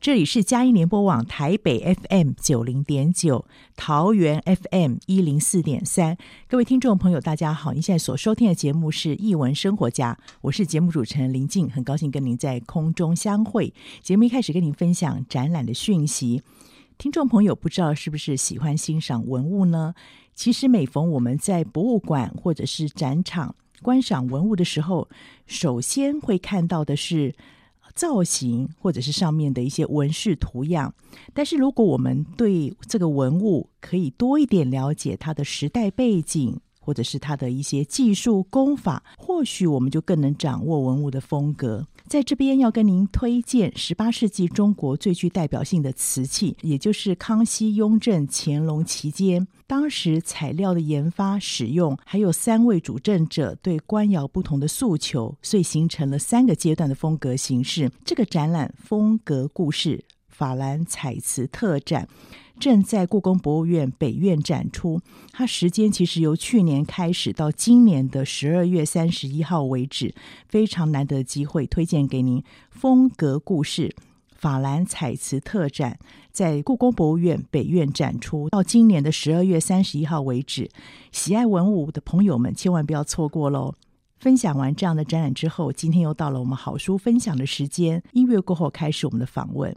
这里是佳音联播网台北 FM 九零点九，桃园 FM 一零四点三。各位听众朋友，大家好！您现在所收听的节目是《艺文生活家》，我是节目主持人林静，很高兴跟您在空中相会。节目一开始跟您分享展览的讯息。听众朋友，不知道是不是喜欢欣赏文物呢？其实每逢我们在博物馆或者是展场观赏文物的时候，首先会看到的是。造型或者是上面的一些纹饰图样，但是如果我们对这个文物可以多一点了解它的时代背景，或者是它的一些技术功法，或许我们就更能掌握文物的风格。在这边要跟您推荐十八世纪中国最具代表性的瓷器，也就是康熙、雍正、乾隆期间，当时材料的研发、使用，还有三位主政者对官窑不同的诉求，所以形成了三个阶段的风格形式。这个展览风格故事法兰彩瓷特展。正在故宫博物院北院展出，它时间其实由去年开始到今年的十二月三十一号为止，非常难得的机会，推荐给您。风格故事法兰彩瓷特展在故宫博物院北院展出，到今年的十二月三十一号为止，喜爱文物的朋友们千万不要错过喽！分享完这样的展览之后，今天又到了我们好书分享的时间，音乐过后开始我们的访问。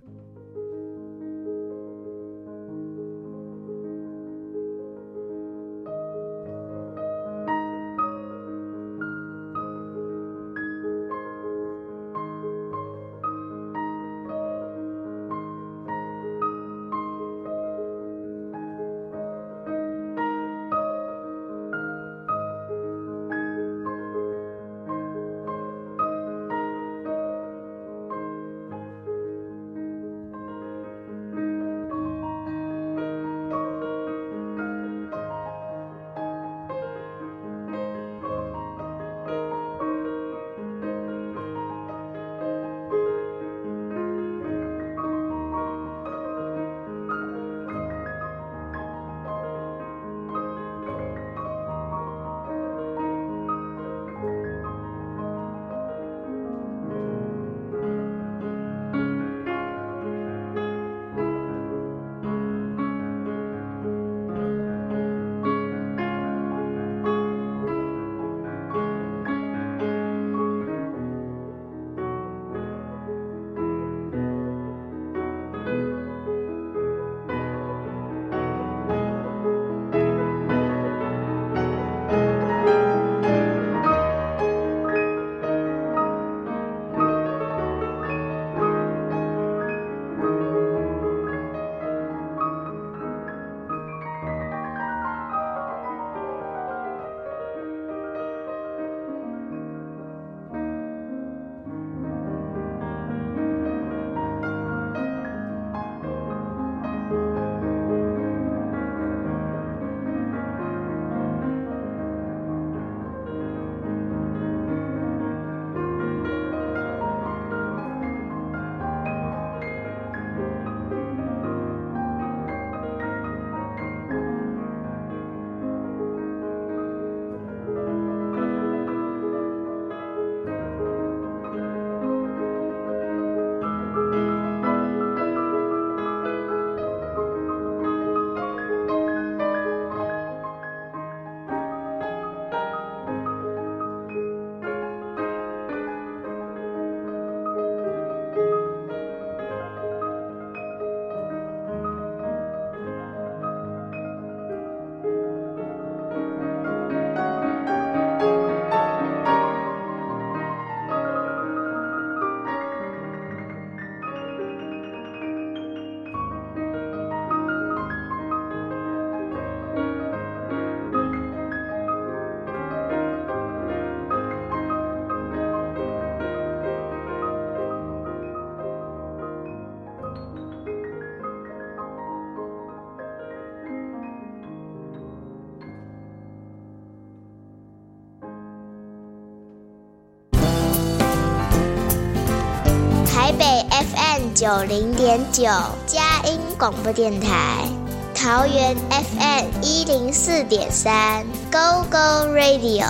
FM 九零点九，佳音广播电台。桃园 FM 一零四点三，Go Go Radio；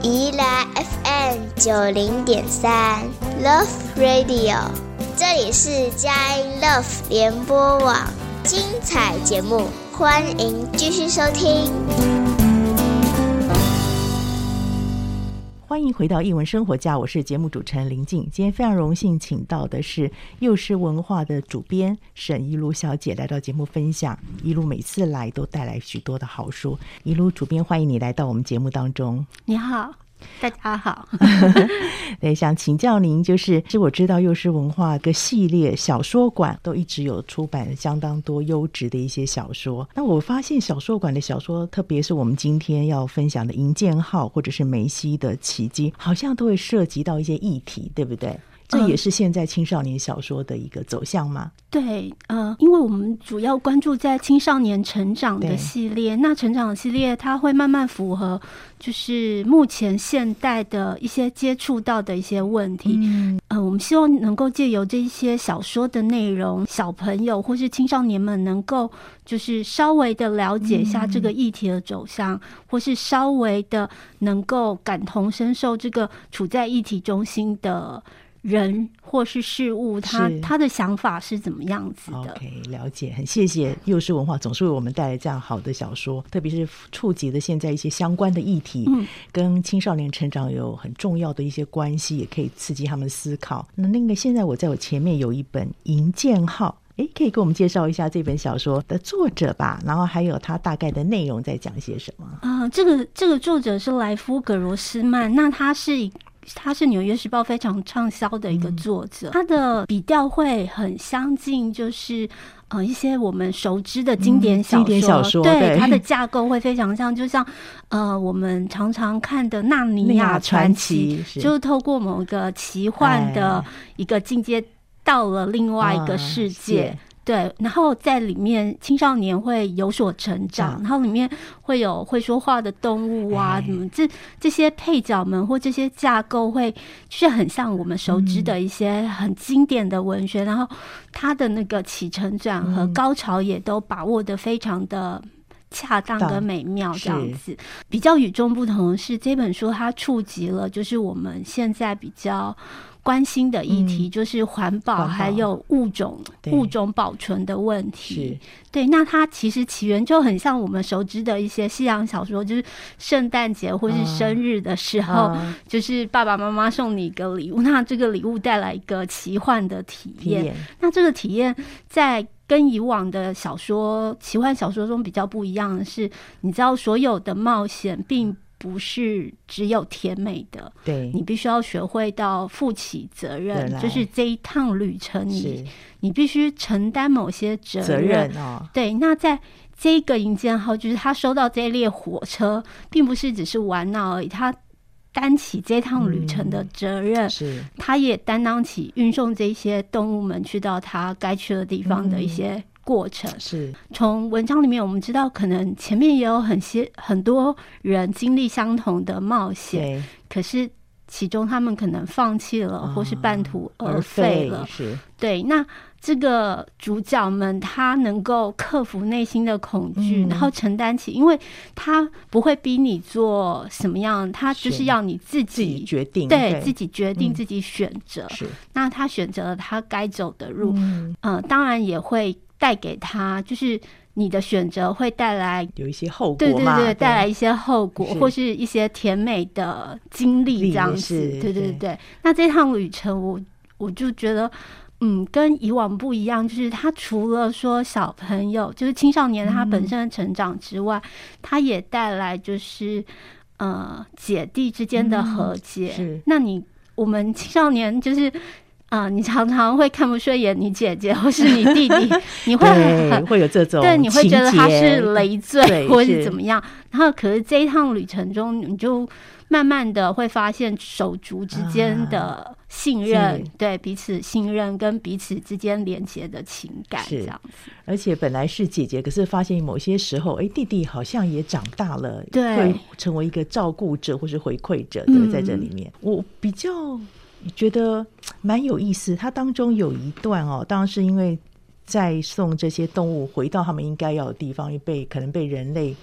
宜兰 FM 九零点三，Love Radio。这里是佳音 Love 联播网，精彩节目，欢迎继续收听。回到译文生活家，我是节目主持人林静。今天非常荣幸请到的是幼师文化的主编沈宜如小姐来到节目分享。一路每次来都带来许多的好书。一路主编，欢迎你来到我们节目当中。你好。大家好，对，想请教您，就是其实我知道幼师文化个系列小说馆都一直有出版相当多优质的一些小说。那我发现小说馆的小说，特别是我们今天要分享的《银剑号》或者是梅西的奇迹，好像都会涉及到一些议题，对不对？这也是现在青少年小说的一个走向吗？对，呃，因为我们主要关注在青少年成长的系列，那成长的系列它会慢慢符合，就是目前现代的一些接触到的一些问题。嗯，呃，我们希望能够借由这一些小说的内容，小朋友或是青少年们能够就是稍微的了解一下这个议题的走向，嗯，或是稍微的能够感同身受这个处在议题中心的。人或是事物，他他的想法是怎么样子的？OK，了解，很谢谢幼师文化总是为我们带来这样好的小说，特别是触及的现在一些相关的议题，嗯，跟青少年成长有很重要的一些关系，也可以刺激他们思考。那那个现在我在我前面有一本《营建号》，哎，可以给我们介绍一下这本小说的作者吧？然后还有它大概的内容在讲些什么？啊、呃，这个这个作者是莱夫·格罗斯曼，那他是。他是《纽约时报》非常畅销的一个作者，嗯、他的笔调会很相近，就是呃一些我们熟知的经典小说。嗯、经典小说对，对，他的架构会非常像，就像呃我们常常看的《纳尼亚传奇》，就是透过某个奇幻的一个境界，到了另外一个世界。啊对，然后在里面青少年会有所成长，然后里面会有会说话的动物啊，什么这这些配角们或这些架构会就是很像我们熟知的一些很经典的文学，然后它的那个起承转合高潮也都把握的非常的恰当跟美妙，这样子。比较与众不同的是这本书它触及了就是我们现在比较。关心的议题就是环保，还有物种物种保存的问题。对，那它其实起源就很像我们熟知的一些西洋小说，就是圣诞节或是生日的时候，就是爸爸妈妈送你一个礼物，那这个礼物带来一个奇幻的体验。那这个体验在跟以往的小说、奇幻小说中比较不一样的是，你知道所有的冒险并。不是只有甜美的，对，你必须要学会到负起责任，就是这一趟旅程你，你你必须承担某些责任，责任哦。对，那在这个营建号，就是他收到这一列火车，并不是只是玩闹而已，他担起这趟旅程的责任，嗯、是，他也担当起运送这些动物们去到他该去的地方的一些。嗯过程。是。从文章里面我们知道，可能前面也有很些很多人经历相同的冒险，可是其中他们可能放弃了，或是半途而废了。是。对，那这个主角们他能够克服内心的恐惧，然后承担起，因为他不会逼你做什么样，他就是要你自己决定，对自己决定自己选择。是，那他选择了他该走的路，嗯，当然也会。带给他就是你的选择会带来有一些后果，对对对，带来一些后果或是一些甜美的经历这样子，对对对。那这趟旅程我，我我就觉得，嗯，跟以往不一样，就是他除了说小朋友，就是青少年他本身的成长之外，他也带来就是呃姐弟之间的和解。是，那你我们青少年就是。啊、呃，你常常会看不顺眼你姐姐或是你弟弟，你会很会有这种对，你会觉得他是累赘 或是怎么样。然后，可是这一趟旅程中，你就慢慢的会发现手足之间的信任，啊、对彼此信任跟彼此之间连接的情感这样子。而且本来是姐姐，可是发现某些时候，哎，弟弟好像也长大了，对，会成为一个照顾者或是回馈者对，在这里面，嗯、我比较。觉得蛮有意思。它当中有一段哦，当然是因为在送这些动物回到他们应该要的地方，因为被可能被人类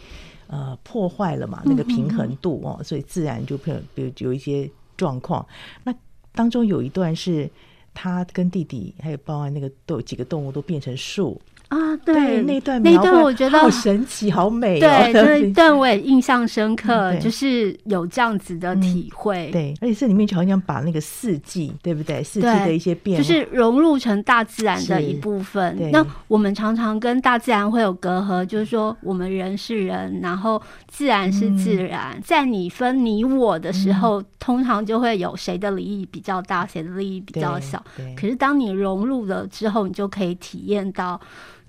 呃破坏了嘛，那个平衡度哦，所以自然就比如有一些状况。那当中有一段是他跟弟弟还有包含那个都有几个动物都变成树。啊，对，那段那段我觉得好神奇，好美，哦。对，那一段我也印象深刻，就是有这样子的体会。嗯、对，而且这里面就好像把那个四季，对不对？四季的一些变化，就是融入成大自然的一部分。那我们常常跟大自然会有隔阂，就是说我们人是人，然后自然是自然，嗯、在你分你我的时候，嗯、通常就会有谁的利益比较大，谁的利益比较小。可是当你融入了之后，你就可以体验到。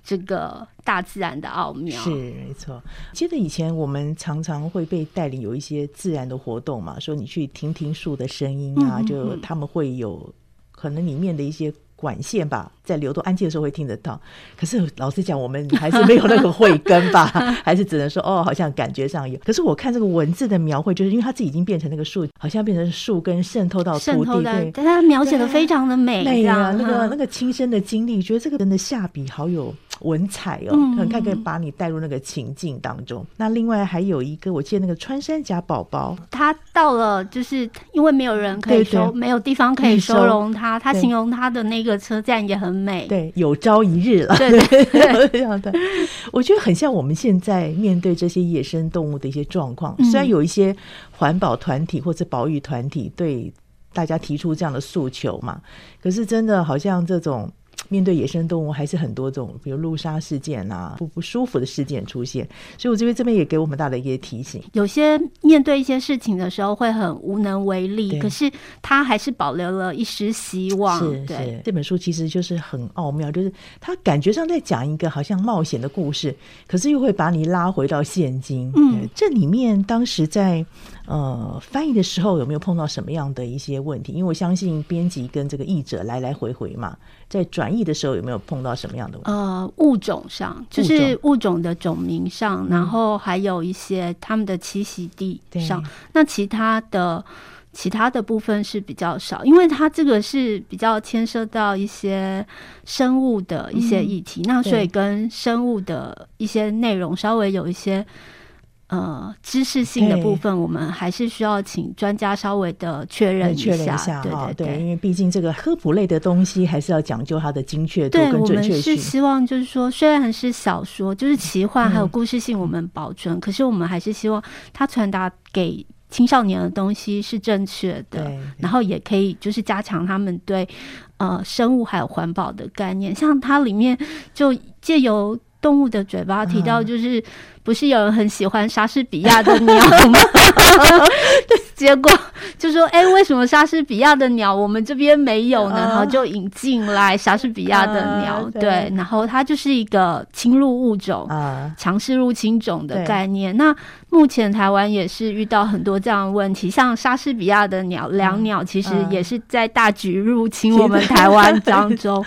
这个大自然的奥妙是没错。记得以前我们常常会被带领有一些自然的活动嘛，说你去听听树的声音啊，嗯嗯嗯，就他们会有可能里面的一些。管线吧，在流动安静的时候会听得到。可是老实讲，我们还是没有那个慧根吧，还是只能说哦，好像感觉上有。可是我看这个文字的描绘，就是因为它自己已经变成那个树，好像变成树根渗透到土地，对，但它描写的非常的美，美啊，那个那个亲身的经历，觉得这个人的下笔好有文采哦，很看可以把你带入那个情境当中。那另外还有一个，我记得那个穿山甲宝宝，他到了就是因为没有人可以收，对对对，没有地方可以收容他，他形容他的那个。车站也很美，对，有朝一日了，对对对，这样的，我觉得很像我们现在面对这些野生动物的一些状况。嗯、虽然有一些环保团体或者保育团体对大家提出这样的诉求嘛，可是真的好像这种。面对野生动物，还是很多种，比如路杀事件啊，不不舒服的事件出现，所以我这边这边也给我们大的一些提醒。有些面对一些事情的时候会很无能为力，可是他还是保留了一丝希望。是是，是，这本书其实就是很奥妙，就是他感觉上在讲一个好像冒险的故事，可是又会把你拉回到现今。嗯，这里面当时在。呃，翻译的时候有没有碰到什么样的一些问题？因为我相信编辑跟这个译者来来回回嘛，在转译的时候有没有碰到什么样的问题？呃，物种上，就是物种的种名上，然后还有一些他们的栖息地上。那其他的其他的部分是比较少，因为它这个是比较牵涉到一些生物的一些议题，嗯、那所以跟生物的一些内容稍微有一些。呃，知识性的部分，我们还是需要请专家稍微的确认一下，确认一下，对对对，因为毕竟这个科普类的东西，还是要讲究它的精确度跟准确性。对，我们是希望就是说，虽然是小说，就是奇幻还有故事性，我们保存，嗯，可是我们还是希望它传达给青少年的东西是正确的，对，然后也可以就是加强他们对呃生物还有环保的概念，像它里面就借由。动物的嘴巴提到，就是不是有人很喜欢莎士比亚的鸟吗？结果就说：“哎，为什么莎士比亚的鸟我们这边没有呢？”然后就引进来莎士比亚的鸟，对，然后它就是一个侵入物种、强势入侵种的概念。那目前台湾也是遇到很多这样的问题，像莎士比亚的鸟，两鸟其实也是在大举入侵我们台湾 当中。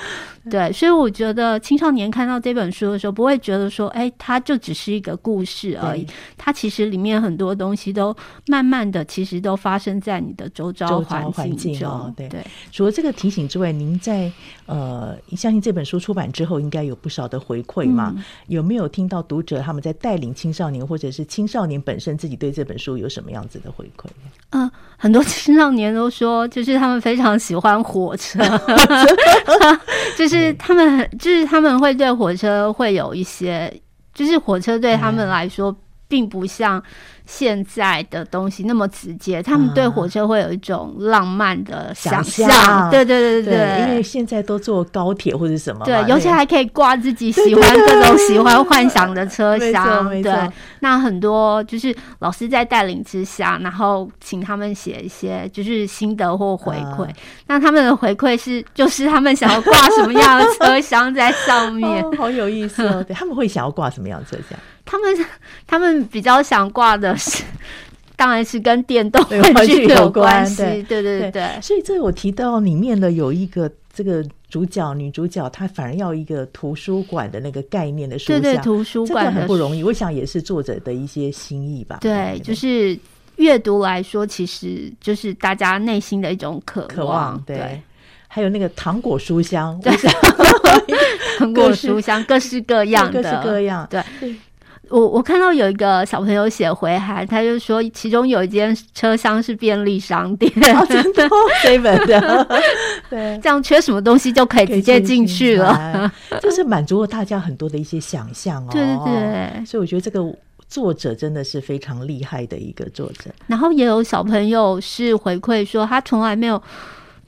对，所以我觉得青少年看到这本书的时候，不会觉得说，哎，它就只是一个故事而已。它其实里面很多东西都慢慢的，其实都发生在你的周遭环境中。哦、对，对，除了这个提醒之外，您在呃，相信这本书出版之后，应该有不少的回馈嘛？嗯、有没有听到读者他们在带领青少年，或者是青少年本身自己对这本书有什么样子的回馈？嗯、呃，很多青少年都说，就是他们非常喜欢火车，就是。就是他们很，就是他们会对火车会有一些，就是火车对他们来说，并不像。现在的东西那么直接，他们对火车会有一种浪漫的想象。对对对对对，因为现在都坐高铁或者什么，对，尤其还可以挂自己喜欢各种喜欢幻想的车厢。对，那很多就是老师在带领之下，然后请他们写一些就是心得或回馈。那他们的回馈是，就是他们想要挂什么样的车厢在上面，好有意思哦。对，他们会想要挂什么样的车厢？他们 他们比较想挂的是，当然是跟电动玩具有关系。对对对所以这我提到里面的有一个这个主角女主角，她反而要一个图书馆的那个概念的书，对对，图书馆很不容易。我想也是作者的一些心意吧。对，就是。阅读来说，其实就是大家内心的一种渴望。渴望对，对，还有那个糖果书香，对 糖果书香，各式各样的，各式各样。对，我我看到有一个小朋友写回函，他就说，其中有一间车厢是便利商店，哦、真的，seven 的，对，这样缺什么东西就可以直接进去了，就是满足了大家很多的一些想象哦。对对对，所以我觉得这个。作者真的是非常厉害的一个作者，然后也有小朋友是回馈说，他从来没有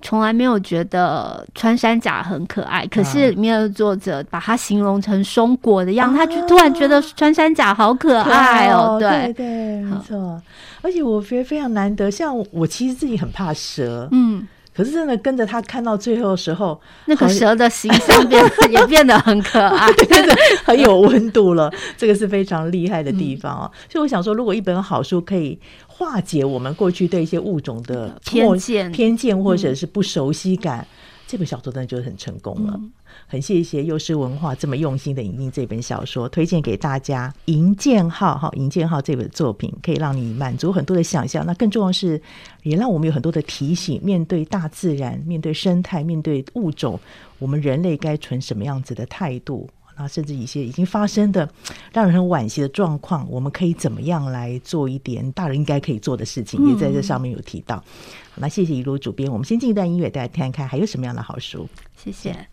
从来没有觉得穿山甲很可爱，可是里面的作者把它形容成松果的样子，啊、他就突然觉得穿山甲好可爱哦。对对对，没错。而且我觉得非常难得，像我其实自己很怕蛇，嗯。可是真的跟着他看到最后的时候，那个蛇的形象变 也变得很可爱，真的很有温度了。这个是非常厉害的地方哦。所以我想说，如果一本好书可以化解我们过去对一些物种的偏见、偏见或者是不熟悉感，这本小说真的就很成功了。很谢谢幼师文化这么用心的引进这本小说，推荐给大家。银建号哈，银建号这本作品可以让你满足很多的想象。那更重要的是，也让我们有很多的提醒：面对大自然，面对生态，面对物种，我们人类该存什么样子的态度？那甚至一些已经发生的让人很惋惜的状况，我们可以怎么样来做一点大人应该可以做的事情？也在这上面有提到。好，那谢谢一路主编，我们先进一段音乐，大家看看还有什么样的好书。谢谢。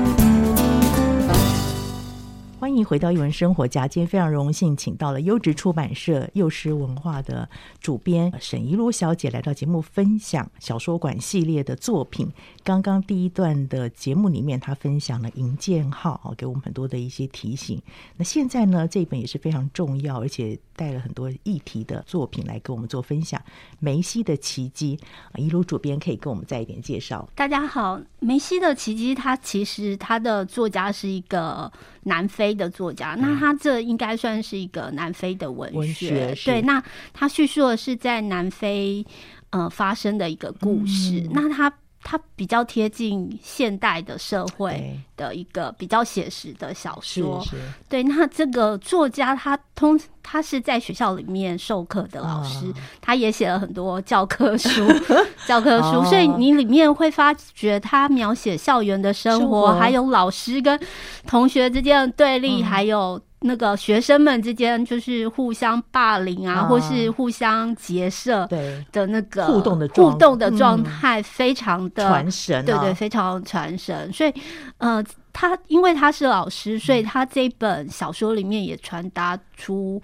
欢迎回到《一文生活家》，今天非常荣幸请到了优质出版社幼师文化的主编沈怡如小姐来到节目分享小说馆系列的作品。刚刚第一段的节目里面，她分享了《营建号》啊，给我们很多的一些提醒。那现在呢，这本也是非常重要，而且带了很多议题的作品来跟我们做分享。梅西的奇迹，宜如主编可以跟我们再一点介绍。大家好，梅西的奇迹，它其实它的作家是一个南非。的作家，那他这应该算是一个南非的文学，文学对。那他叙述的是在南非呃发生的一个故事，嗯、那他。它比较贴近现代的社会的一个比较写实的小说，对。那这个作家他通他是在学校里面授课的老师，他也写了很多教科书，教科书。所以你里面会发觉他描写校园的生活，还有老师跟同学之间的对立，还有。那个学生们之间就是互相霸凌啊，啊或是互相结社的那个互动的互动的状态，非常的传神，啊，对对，非常传神。所以，呃，他因为他是老师，所以他这本小说里面也传达出，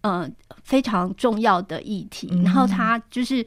呃，非常重要的议题。嗯、然后他就是。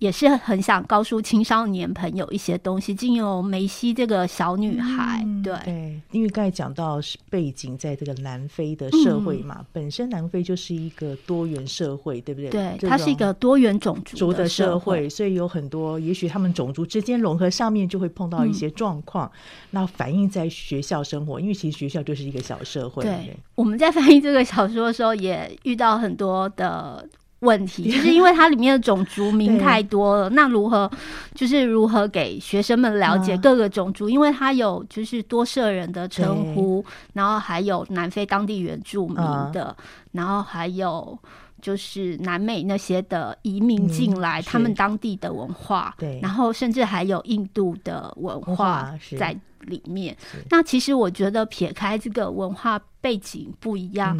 也是很想告诉青少年朋友一些东西，经由梅西这个小女孩，嗯、对对，因为刚才讲到是背景在这个南非的社会嘛，嗯、本身南非就是一个多元社会，对不对？对，它是一个多元种族的社会，所以有很多，也许他们种族之间融合上面就会碰到一些状况，嗯、那反映在学校生活，因为其实学校就是一个小社会。对，对我们在翻译这个小说的时候，也遇到很多的。问题 就是因为它里面的种族名太多了，那如何就是如何给学生们了解各个种族？因为它有就是多社人的称呼，然后还有南非当地原住民的，然后还有就是南美那些的移民进来，他们当地的文化，对，然后甚至还有印度的文化在里面。那其实我觉得撇开这个文化背景不一样。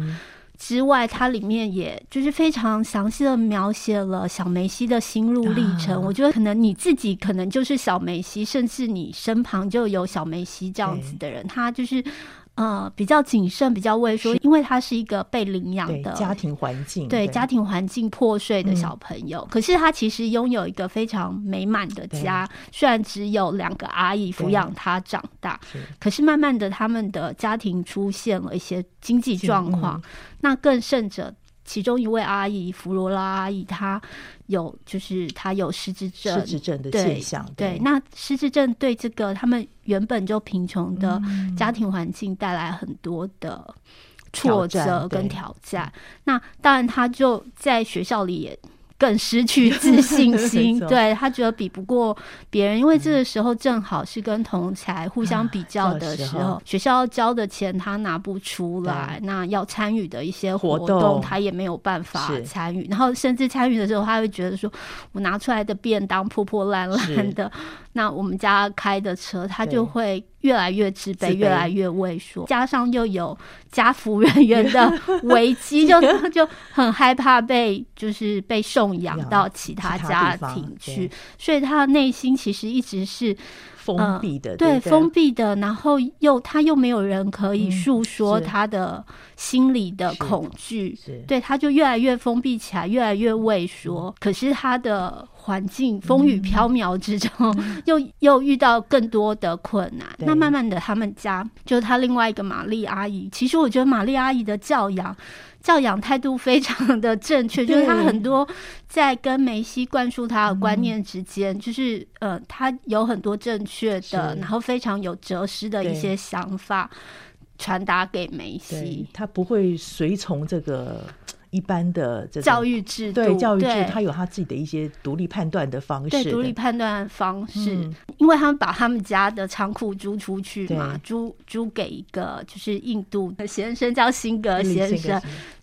之外，它里面也就是非常详细的描写了小梅西的心路历程。我觉得可能你自己可能就是小梅西，甚至你身旁就有小梅西这样子的人，他就是。呃，比较谨慎，比较畏缩，因为他是一个被领养的家庭环境，对，对。家庭环境破碎的小朋友。嗯、可是他其实拥有一个非常美满的家，虽然只有两个阿姨抚养他长大，可是慢慢的，他们的家庭出现了一些经济状况，嗯、那更甚者。其中一位阿姨弗罗拉阿姨，她有就是他有失智症，失智症的现象。对，对，那失智症对这个他们原本就贫穷的家庭环境带来很多的挫折跟挑战。那当然，他就在学校里也。更失去 自信心，对，他觉得比不过别人，因为这个时候正好是跟同才互相比较的时候，学校要交的钱他拿不出来，那要参与的一些活动他也没有办法参与，然后甚至参与的时候，他会觉得说，我拿出来的便当破破烂烂的，那我们家开的车，他就会。越来越自卑，越来越畏缩，加上又有家服人员 的危机，就 就很害怕被就是被送养到其他家庭去，所以他的内心其实一直是封闭的，对，封闭的，然后又他又没有人可以诉说他的心里的恐惧，对，他就越来越封闭起来，越来越畏缩。可是他的。环境风雨飘渺之中，嗯、又 又遇到更多的困难。那慢慢的，他们家就是他另外一个玛丽阿姨。其实我觉得玛丽阿姨的教养教养态度非常的正确，就是他很多在跟梅西灌输他的观念之间，嗯、就是呃，他有很多正确的，然后非常有哲思的一些想法传达给梅西。他不会随从这个。一般的这教育制度，对教育制度，他有他自己的一些独立判断的方式，对独立判断方式，嗯、因为他们把他们家的仓库租出去嘛，租租给一个就是印度的先生叫辛格先生，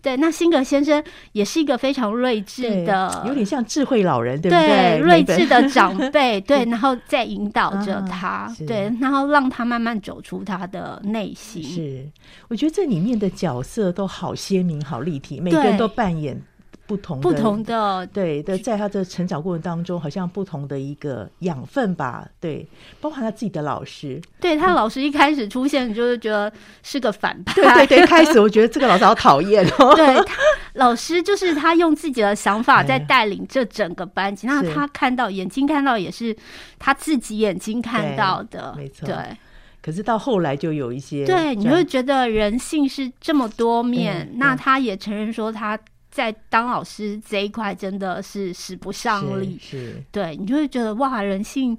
对，那辛格先生也是一个非常睿智的，有点像智慧老人，对不对？睿智的长辈，对，然后再引导着他，啊、对，然后让他慢慢走出他的内心。是，我觉得这里面的角色都好鲜明、好立体，每个人都扮演。不同的不同的对的，在他的成长过程当中，好像不同的一个养分吧，对，包括他自己的老师，对他老师一开始出现就是觉得是个反派，对对对，开始我觉得这个老师好讨厌哦，对，他老师就是他用自己的想法在带领这整个班级，那他看到眼睛看到也是他自己眼睛看到的，没错，对。可是到后来就有一些，对，你会觉得人性是这么多面，那他也承认说他。在当老师这一块真的是使不上力，是，是对你就会觉得哇，人性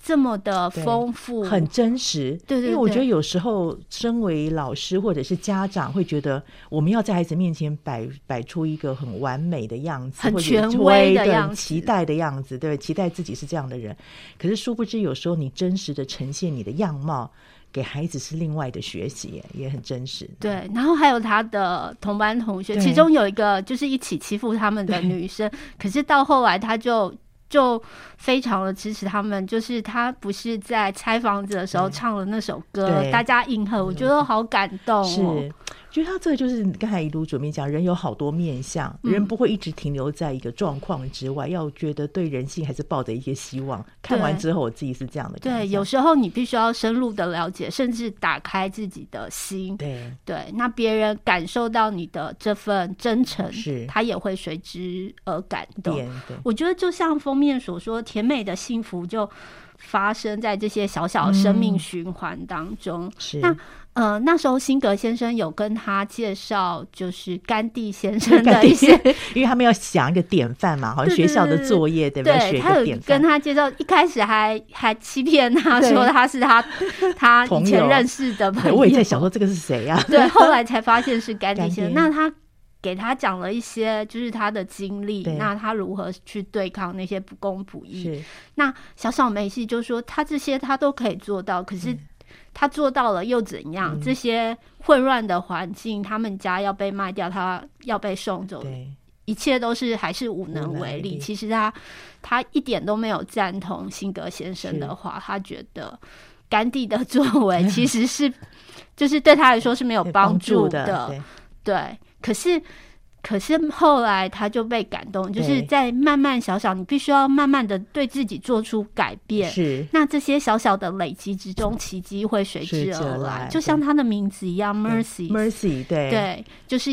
这么的丰富，很真实。对，对对，因为我觉得有时候身为老师或者是家长，会觉得我们要在孩子面前摆摆出一个很完美的样子，很权威的样子，期待的样子，对，期待自己是这样的人。可是殊不知，有时候你真实的呈现你的样貌。给孩子是另外的学习，也很真实。对，然后还有他的同班同学，其中有一个就是一起欺负他们的女生，可是到后来他就就非常的支持他们。就是他不是在拆房子的时候唱了那首歌，大家应和，我觉得好感动哦。是。觉得他这个就是刚才一路准备讲，人有好多面相，人不会一直停留在一个状况之外，嗯、要觉得对人性还是抱着一些希望。看完之后，我自己是这样的感觉。对，有时候你必须要深入的了解，甚至打开自己的心。对对，那别人感受到你的这份真诚，是他也会随之而感动。我觉得就像封面所说，甜美的幸福就发生在这些小小生命循环当中。嗯、是那。呃，那时候辛格先生有跟他介绍，就是甘地先生的 一些，因为他们要想一个典范嘛，好像学校的作业对不对？对，他有跟他介绍，一开始还还欺骗他说他是他他以前认识的朋友。我也在想说这个是谁呀？对，后来才发现是甘地先生。那他给他讲了一些，就是他的经历，那他如何去对抗那些不公不义。那小小梅西就说，他这些他都可以做到，可是。他做到了又怎样？嗯、这些混乱的环境，他们家要被卖掉，他要被送走，一切都是还是无能为力。其实他他一点都没有赞同辛格先生的话，他觉得甘地的作为 其实是就是对他来说是没有帮助的。对，对，可是。可是后来他就被感动，就是在慢慢小小，你必须要慢慢的对自己做出改变。是，那这些小小的累积之中，奇迹会随之而来，就像他的名字一样，Mercy，Mercy，对，对，就是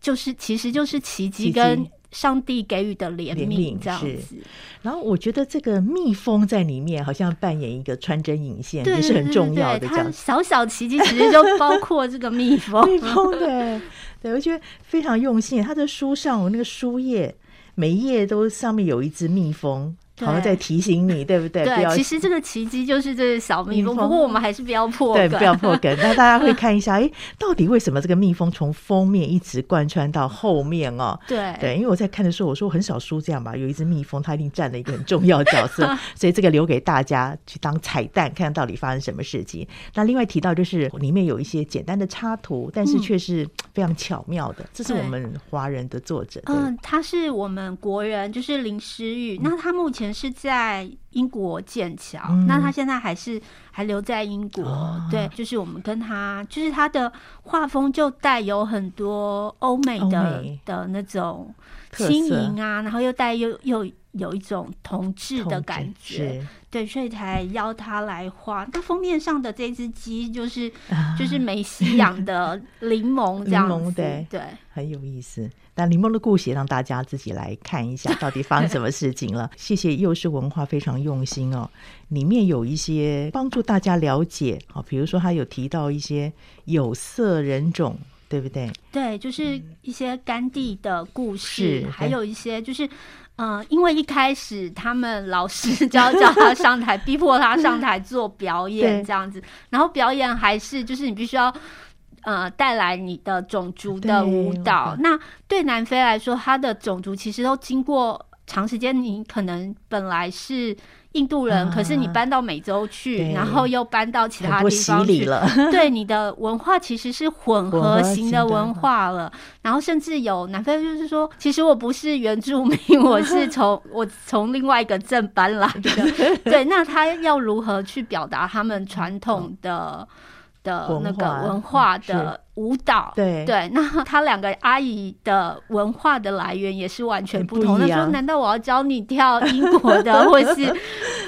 就是其实就是奇迹跟上帝给予的怜悯这样子。然后我觉得这个蜜蜂在里面好像扮演一个穿针引线，也是很重要的。这小小奇迹其实就包括这个蜜蜂，蜜 蜂对。对，我觉得非常用心。他的书上，我那个书页，每一页都上面有一只蜜蜂。好像在提醒你，对不对？对，其实这个奇迹就是这个小蜜蜂。不过我们还是不要破梗，对，不要破梗。那大家会看一下，哎，到底为什么这个蜜蜂从封面一直贯穿到后面哦？对对，因为我在看的时候，我说很少书这样吧，有一只蜜蜂，它一定占了一个很重要角色，所以这个留给大家去当彩蛋，看到底发生什么事情。那另外提到就是里面有一些简单的插图，但是却是非常巧妙的。这是我们华人的作者，嗯，他是我们国人，就是林诗玉。那他目前。是在英国剑桥，嗯、那他现在还是还留在英国。哦、对，就是我们跟他，就是他的画风就带有很多欧美的美的那种轻盈啊，然后又带又又有一种同志的感觉。对，所以才邀他来画。那封面上的这只鸡，就是、啊、就是梅西养的 柠檬这样子，对，对很有意思。但柠檬的故事也让大家自己来看一下，到底发生什么事情了。谢谢幼师文化非常用心哦，里面有一些帮助大家了解，好，比如说他有提到一些有色人种，对不对？对，就是一些甘地的故事，嗯、还有一些就是，嗯、呃，因为一开始他们老师就要叫他上台，逼迫他上台做表演这样子，然后表演还是就是你必须要。呃，带来你的种族的舞蹈。对那对南非来说，他的种族其实都经过长时间。你可能本来是印度人，可是你搬到美洲去，然后又搬到其他地方去，了 对，你的文化其实是混合型的文化了。然后甚至有南非，就是说，其实我不是原住民，我是从 我从另外一个镇搬来的。对，那他要如何去表达他们传统的？的那个文化的舞蹈，对。对，那 他两个阿姨的文化的来源也是完全不同。那说，难道我要教你跳英国的，或是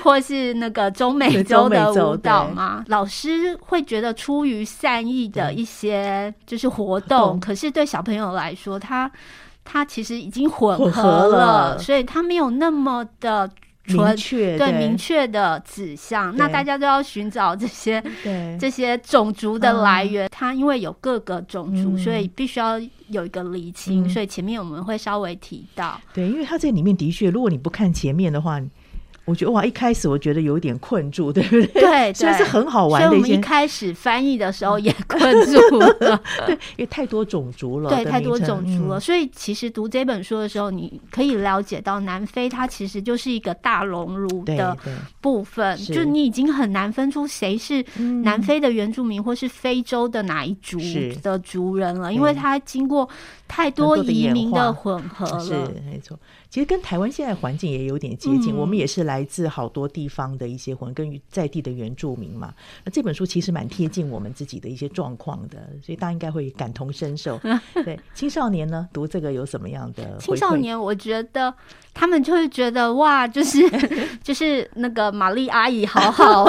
或是那个中美洲的舞蹈吗？老师会觉得出于善意的一些就是活动，可是对小朋友来说，他他其实已经混合了，所以他没有那么的。明确对明确的指向，那大家都要寻找这些 这些种族的来源。它因为有各个种族，所以必须要有一个厘清。所以前面我们会稍微提到，对，因为它这里面的确，如果你不看前面的话。我觉得哇，一开始我觉得有点困住，对不对？对，虽然是很好玩的。所以我们一开始翻译的时候也困住了，对，因为太多种族了，对，太多种族了。嗯、所以其实读这本书的时候，你可以了解到南非它其实就是一个大熔炉的部分，就你已经很难分出谁是南非的原住民，或是非洲的哪一族的族人了，因为它经过太多移民的混合了，是没错。其实跟台湾现在环境也有点接近，嗯、我们也是来自好多地方的一些混跟在地的原住民嘛。那这本书其实蛮贴近我们自己的一些状况的，所以大家应该会感同身受。对青少年呢，读这个有什么样的？青少年，我觉得他们就会觉得哇，就是 就是那个玛丽阿姨好好，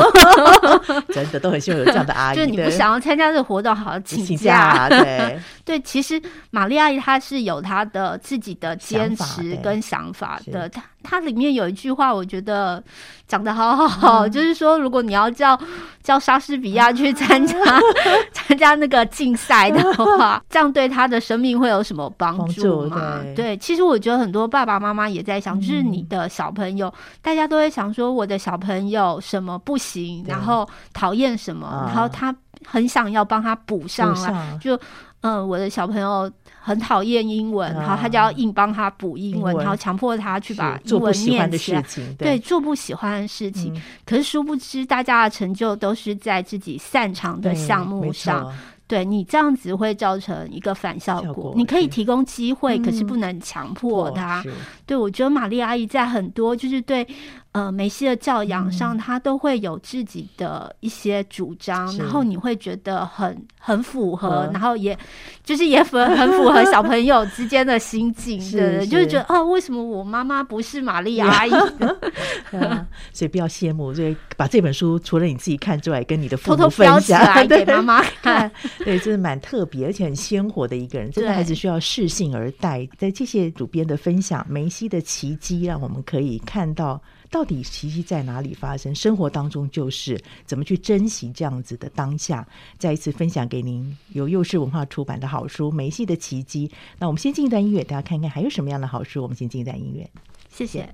真的都很希望有这样的阿姨。就你不想要参加这个活动，好好请假。对对，其实玛丽阿姨她是有她的自己的坚持跟。想法的，它它里面有一句话，我觉得讲得好好好，嗯、就是说，如果你要叫叫莎士比亚去参加 参加那个竞赛的话，这样对他的生命会有什么帮助吗？对，对，其实我觉得很多爸爸妈妈也在想，就是你的小朋友，嗯、大家都会想说，我的小朋友什么不行，然后讨厌什么，然后他很想要帮他补上来，上就嗯，我的小朋友。很讨厌英文，然后他就要硬帮他补英文，然后强迫他去把英文念起来。对，做不喜欢的事情。可是殊不知，大家的成就都是在自己擅长的项目上。对，你这样子会造成一个反效果。你可以提供机会，可是不能强迫他。对，我觉得玛丽阿姨在很多就是对。呃，梅西的教养上，他都会有自己的一些主张，然后你会觉得很很符合，然后也就是也很 很符合小朋友之间的心境，对，就是觉得哦，为什么我妈妈不是玛丽阿姨？所以不要羡慕，所以把这本书除了你自己看之外，跟你的父母分享，给妈妈看。对，这是蛮特别而且很鲜活的一个人，真的孩子需要适性而待。在谢谢主编的分享，梅西的奇迹，让我们可以看到。到底奇迹在哪里发生？生活当中就是怎么去珍惜这样子的当下。再一次分享给您，由幼狮文化出版的好书《梅西的奇迹》。那我们先进一段音乐，大家看看还有什么样的好书。我们先进一段音乐，谢谢。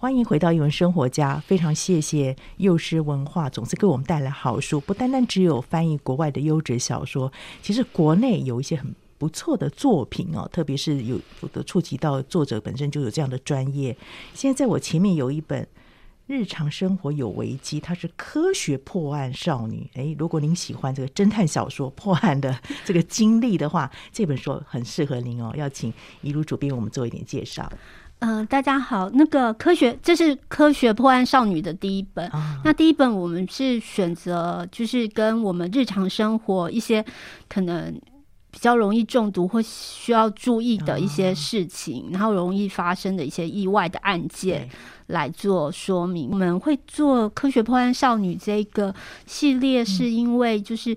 欢迎回到艺文生活家，非常谢谢幼狮文化总是给我们带来好书，不单单只有翻译国外的优质小说，其实国内有一些很不错的作品哦，特别是有的触及到作者本身就有这样的专业。现在在我前面有一本《日常生活有危机》，它是科学破案少女。诶，如果您喜欢这个侦探小说破案的这个经历的话，这本书很适合您哦。要请一路主编为我们做一点介绍。嗯、呃，大家好。那个科学，这是科学破案少女的第一本。啊、那第一本我们是选择，就是跟我们日常生活一些可能比较容易中毒或需要注意的一些事情，啊、然后容易发生的一些意外的案件来做说明。我们会做科学破案少女这个系列，是因为就是。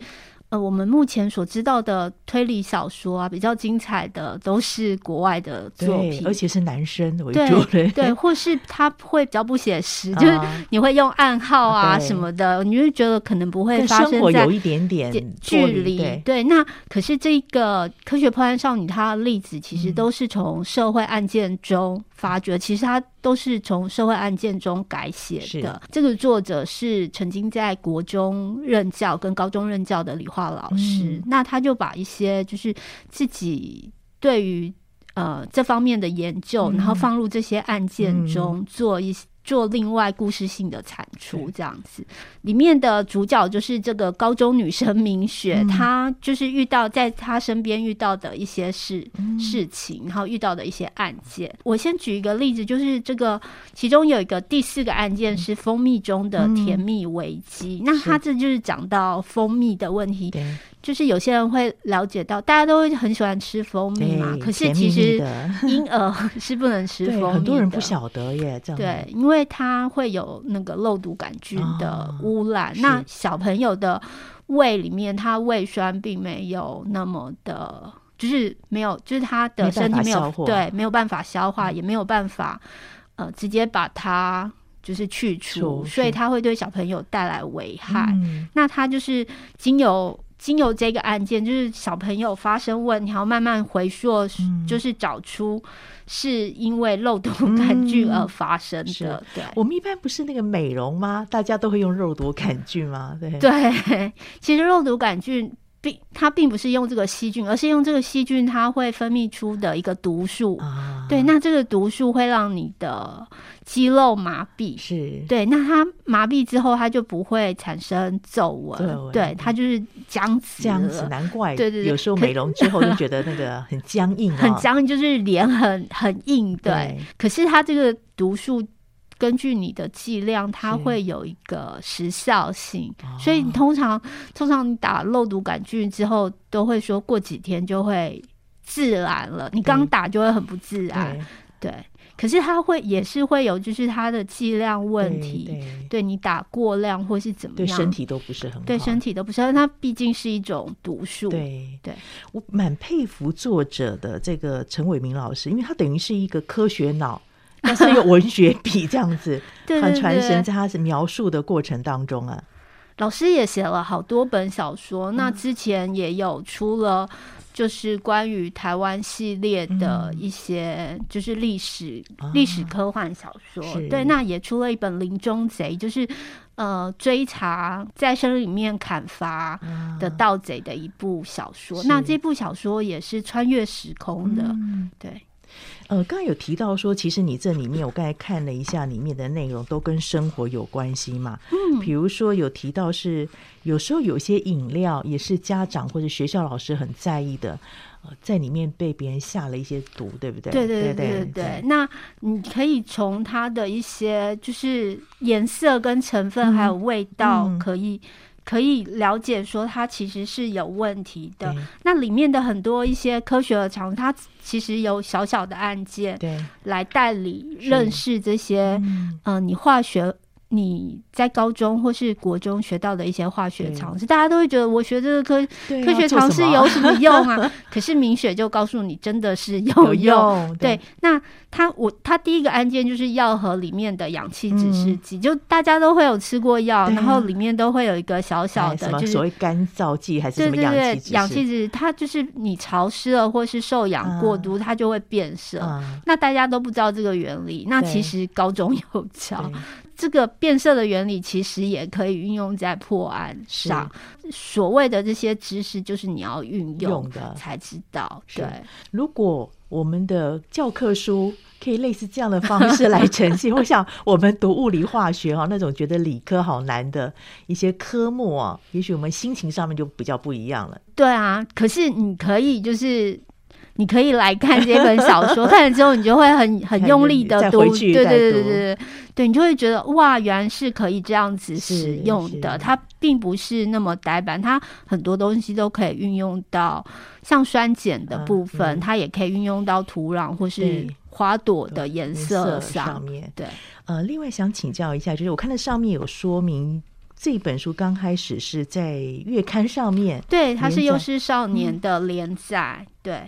呃，我们目前所知道的推理小说啊，比较精彩的都是国外的作品，而且是男生为主，对，对，或是他会比较不写实，就是你会用暗号啊什么的，啊、你就觉得可能不会发生在有一点点距离。对，对，那可是这个科学破案少女，她的例子其实都是从社会案件中发掘，嗯、其实他都是从社会案件中改写的。这个作者是曾经在国中任教跟高中任教的理化。老师，嗯、那他就把一些就是自己对于呃这方面的研究，嗯、然后放入这些案件中做一些。做另外故事性的产出，这样子，里面的主角就是这个高中女生明雪，她就是遇到在她身边遇到的一些事事情，然后遇到的一些案件。我先举一个例子，就是这个其中有一个第四个案件是蜂蜜中的甜蜜危机，那他这就是讲到蜂蜜的问题。就是有些人会了解到，大家都很喜欢吃蜂蜜嘛，可是其实婴儿 是不能吃蜂蜜的。很多人不晓得耶，这样对，因为它会有那个肉毒杆菌的污染。那小朋友的胃里面，它胃酸并没有那么的，就是没有，就是他的身体没有对，没有办法消化，也没有办法呃直接把它就是去除，所以它会对小朋友带来危害。那它就是经由。经由这个案件，就是小朋友发生问题，然后慢慢回溯，就是找出是因为肉毒杆菌而发生的。嗯、对，我们一般不是那个美容吗？大家都会用肉毒杆菌吗？对对，其实肉毒杆菌。并它并不是用这个细菌，而是用这个细菌，它会分泌出的一个毒素。啊、对，那这个毒素会让你的肌肉麻痹。是，对，那它麻痹之后，它就不会产生皱纹。纹对，它就是僵直。僵直，难怪。对对对，有时候美容之后就觉得那个 很僵硬、哦，很僵硬，就是脸很很硬。对，对可是它这个毒素。根据你的剂量，它会有一个时效性，所以你通常通常你打肉毒杆菌之后，都会说过几天就会自然了。你刚打就会很不自然，对，对。可是它会也是会有，就是它的剂量问题，对你打过量或是怎么样，对身体都不是很好，对身体都不是。它毕竟是一种毒素，对对。我蛮佩服作者的这个陈伟明老师，因为他等于是一个科学脑。但是有文学笔这样子，很传神，在他是描述的过程当中啊。老师也写了好多本小说，那之前也有出了，就是关于台湾系列的一些，就是历史历史科幻小说。对，那也出了一本《林中贼》，就是呃追查在森林里面砍伐的盗贼的一部小说。那这部小说也是穿越时空的，对。呃，刚才有提到说，其实你这里面，我刚才看了一下里面的内容，都跟生活有关系嘛。嗯，比如说有提到是有时候有些饮料也是家长或者学校老师很在意的，呃，在里面被别人下了一些毒，对不对？对对对对对。对，那你可以从它的一些就是颜色跟成分还有味道可以。可以了解说，它其实是有问题的。那里面的很多一些科学的常识，它其实有小小的案件，对，来代理认识这些，嗯、呃，你化学你在高中或是国中学到的一些化学常识，大家都会觉得我学这个科科学常识 有什么用啊？可是明雪就告诉你，真的是有用。有用对，对，那他我他第一个案件就是药盒里面的氧气指示剂，嗯、就大家都会有吃过药，然后里面都会有一个小小的，就是所谓干燥剂还是什么氧气指？氧气指它就是你潮湿了或是受氧过度，它就会变色。嗯、那大家都不知道这个原理，那其实高中有教。这个变色的原理其实也可以运用在破案上。所谓的这些知识，就是你要运用的才知道。对，如果我们的教科书可以类似这样的方式来呈现，我想我们读物理化学哈，那种觉得理科好难的一些科目啊，也许我们心情上面就比较不一样了。对啊，可是你可以就是。你可以来看这本小说，看了之后你就会很很 用力的读，对对对对对，对你就会觉得哇，原来是可以这样子使用的，它并不是那么呆板，它很多东西都可以运用到，像酸碱的部分，它也可以运用到土壤或是花朵的颜色上面。对，呃，另外想请教一下，就是我看到上面有说明，这本书刚开始是在月刊上面，对，它是幼师少年的连载，对。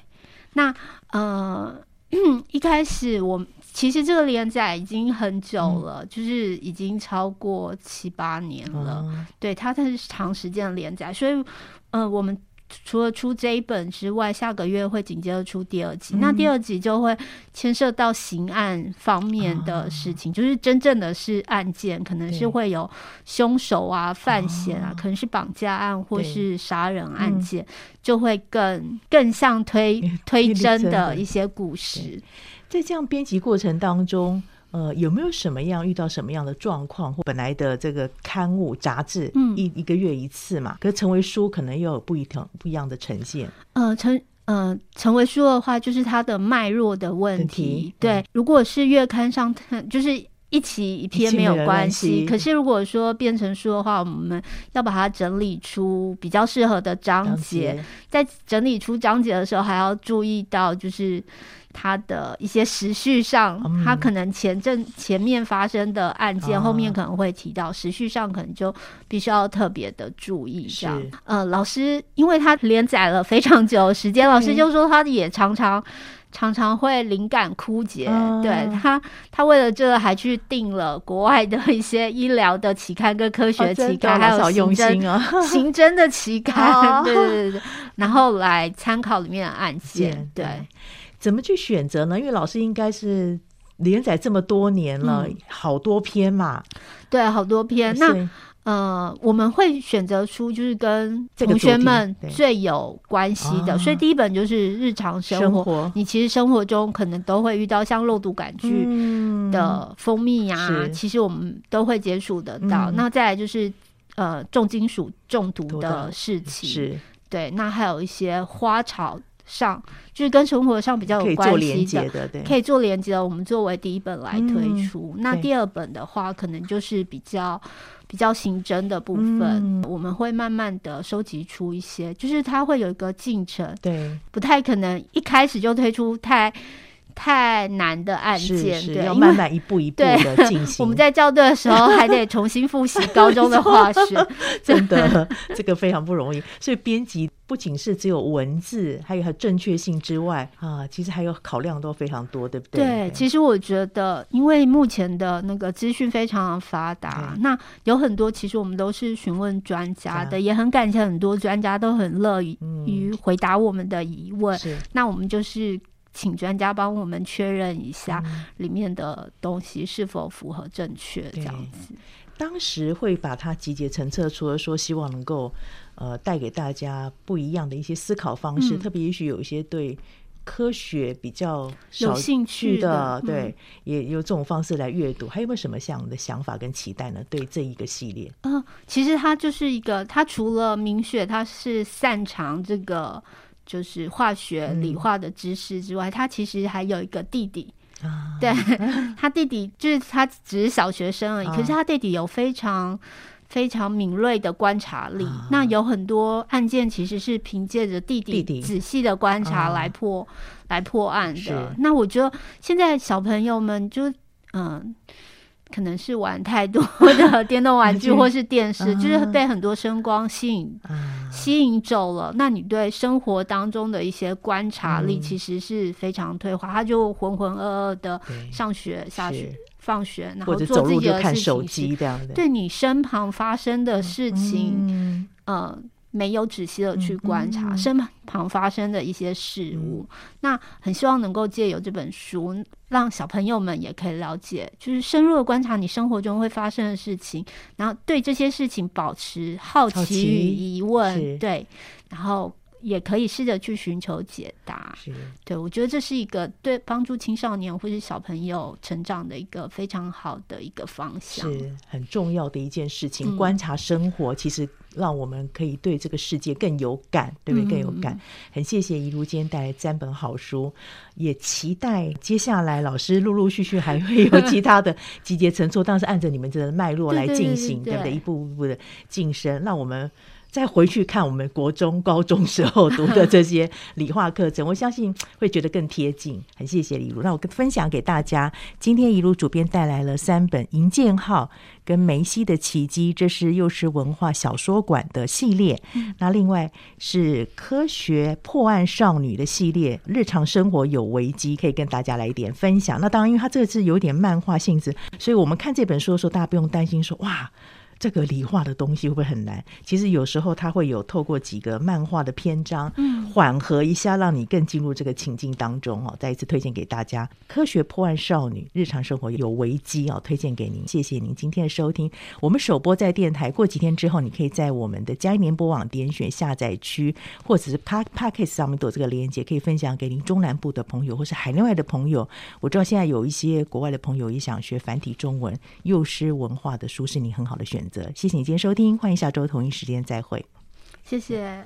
那呃，一开始我其实这个连载已经很久了，嗯、就是已经超过七八年了。嗯、对，它它是长时间的连载，所以呃，我们。除了出这一本之外，下个月会紧接着出第二集。嗯、那第二集就会牵涉到刑案方面的事情，啊、就是真正的是案件，可能是会有凶手啊、犯嫌啊，啊可能是绑架案或是杀人案件，嗯、就会更更像推 推真的一些故事。在这样编辑过程当中。呃，有没有什么样遇到什么样的状况？或本来的这个刊物杂志，嗯，一一个月一次嘛，可是成为书可能又有不一样不一样的呈现。呃，成呃成为书的话，就是它的脉络的问题。对，嗯、如果是月刊上，就是一期一篇没有关系。可是如果说变成书的话，我们要把它整理出比较适合的章节。节在整理出章节的时候，还要注意到就是。它的一些时序上，他可能前阵前面发生的案件，后面可能会提到，时序上可能就必须要特别的注意。这样，呃，老师因为他连载了非常久的时间，老师就说他也常常常常会灵感枯竭。对他，他为了这个还去订了国外的一些医疗的期刊跟科学期刊，还有刑侦 刑侦的期刊，对对对对，然后来参考里面的案件，对。怎么去选择呢？因为老师应该是连载这么多年了，嗯、好多篇嘛。对，好多篇。那呃，我们会选择出就是跟同学们最有关系的，所以第一本就是日常生活。生活你其实生活中可能都会遇到像肉毒杆菌的蜂蜜呀、其实我们都会接触得到。嗯、那再来就是呃重金属中毒的事情，是对。那还有一些花草。上就是跟生活上比较有关系的，对，可以做连接的。我们作为第一本来推出，那第二本的话，可能就是比较比较刑侦的部分。我们会慢慢的收集出一些，就是它会有一个进程，对，不太可能一开始就推出太。太难的案件，是要慢慢一步一步的进行。我们在校对的时候，还得重新复习高中的 化学，真的，这个非常不容易。所以编辑不仅是只有文字，还有它正确性之外啊，其实还有考量都非常多，对不对？对，其实我觉得，因为目前的那个资讯非常的发达，那有很多其实我们都是询问专家的，也很感谢很多专家都很乐于回答我们的疑问。是，那我们就是。请专家帮我们确认一下里面的东西是否符合正确，这样子。当时会把它集结成册，除了说希望能够呃带给大家不一样的一些思考方式，嗯、特别也许有一些对科学比较有兴趣的，对，也有这种方式来阅读。还有没有什么样的想法跟期待呢？对这一个系列？嗯、呃，其实它就是一个，它除了明雪，它是擅长这个。就是化学、理化的知识之外，嗯、他其实还有一个弟弟。啊、对，他弟弟就是他只是小学生而已，啊、可是他弟弟有非常非常敏锐的观察力。啊、那有很多案件其实是凭借着弟弟仔细的观察来破、啊、来破案的。那我觉得现在小朋友们就嗯。可能是玩太多 的电动玩具或是电视，就是被很多声光吸引、啊、吸引走了。那你对生活当中的一些观察力其实是非常退化，嗯、他就浑浑噩噩的上学、下学、放学，然后做自己的事情，对你身旁发生的事情，嗯。呃没有仔细的去观察身旁发生的一些事物，嗯、那很希望能够借由这本书，让小朋友们也可以了解，就是深入的观察你生活中会发生的事情，然后对这些事情保持好奇与疑问，对，然后。也可以试着去寻求解答，是对，我觉得这是一个对帮助青少年或是小朋友成长的一个非常好的一个方向，是很重要的一件事情。嗯、观察生活，其实让我们可以对这个世界更有感，对不对？更有感。嗯、很谢谢一如今天带来三本好书，也期待接下来老师陆陆续续还会有其他的集结成册，但是按着你们这个脉络来进行，对，不对？一步一步的晋升，让我们。再回去看我们国中、高中时候读的这些理化课程，我相信会觉得更贴近。很谢谢李如，那我分享给大家。今天一路主编带来了三本《银剑号》跟《梅西的奇迹》，这是幼师文化小说馆的系列。那另外是科学破案少女的系列，日常生活有危机，可以跟大家来一点分享。那当然，因为它这次有点漫画性质，所以我们看这本书的时候，大家不用担心说哇。这个理化的东西会不会很难？其实有时候它会有透过几个漫画的篇章，嗯，缓和一下，让你更进入这个情境当中哦。再一次推荐给大家，《科学破案少女日常生活有危机》哦，推荐给您。谢谢您今天的收听。我们首播在电台，过几天之后，你可以在我们的佳音联播网点选下载区，或者是 Podcast 上面都有这个链接，可以分享给您中南部的朋友或是海内外的朋友。我知道现在有一些国外的朋友也想学繁体中文，幼师文化的书是你很好的选择。谢谢你今天收听，欢迎下周同一时间再会。谢谢。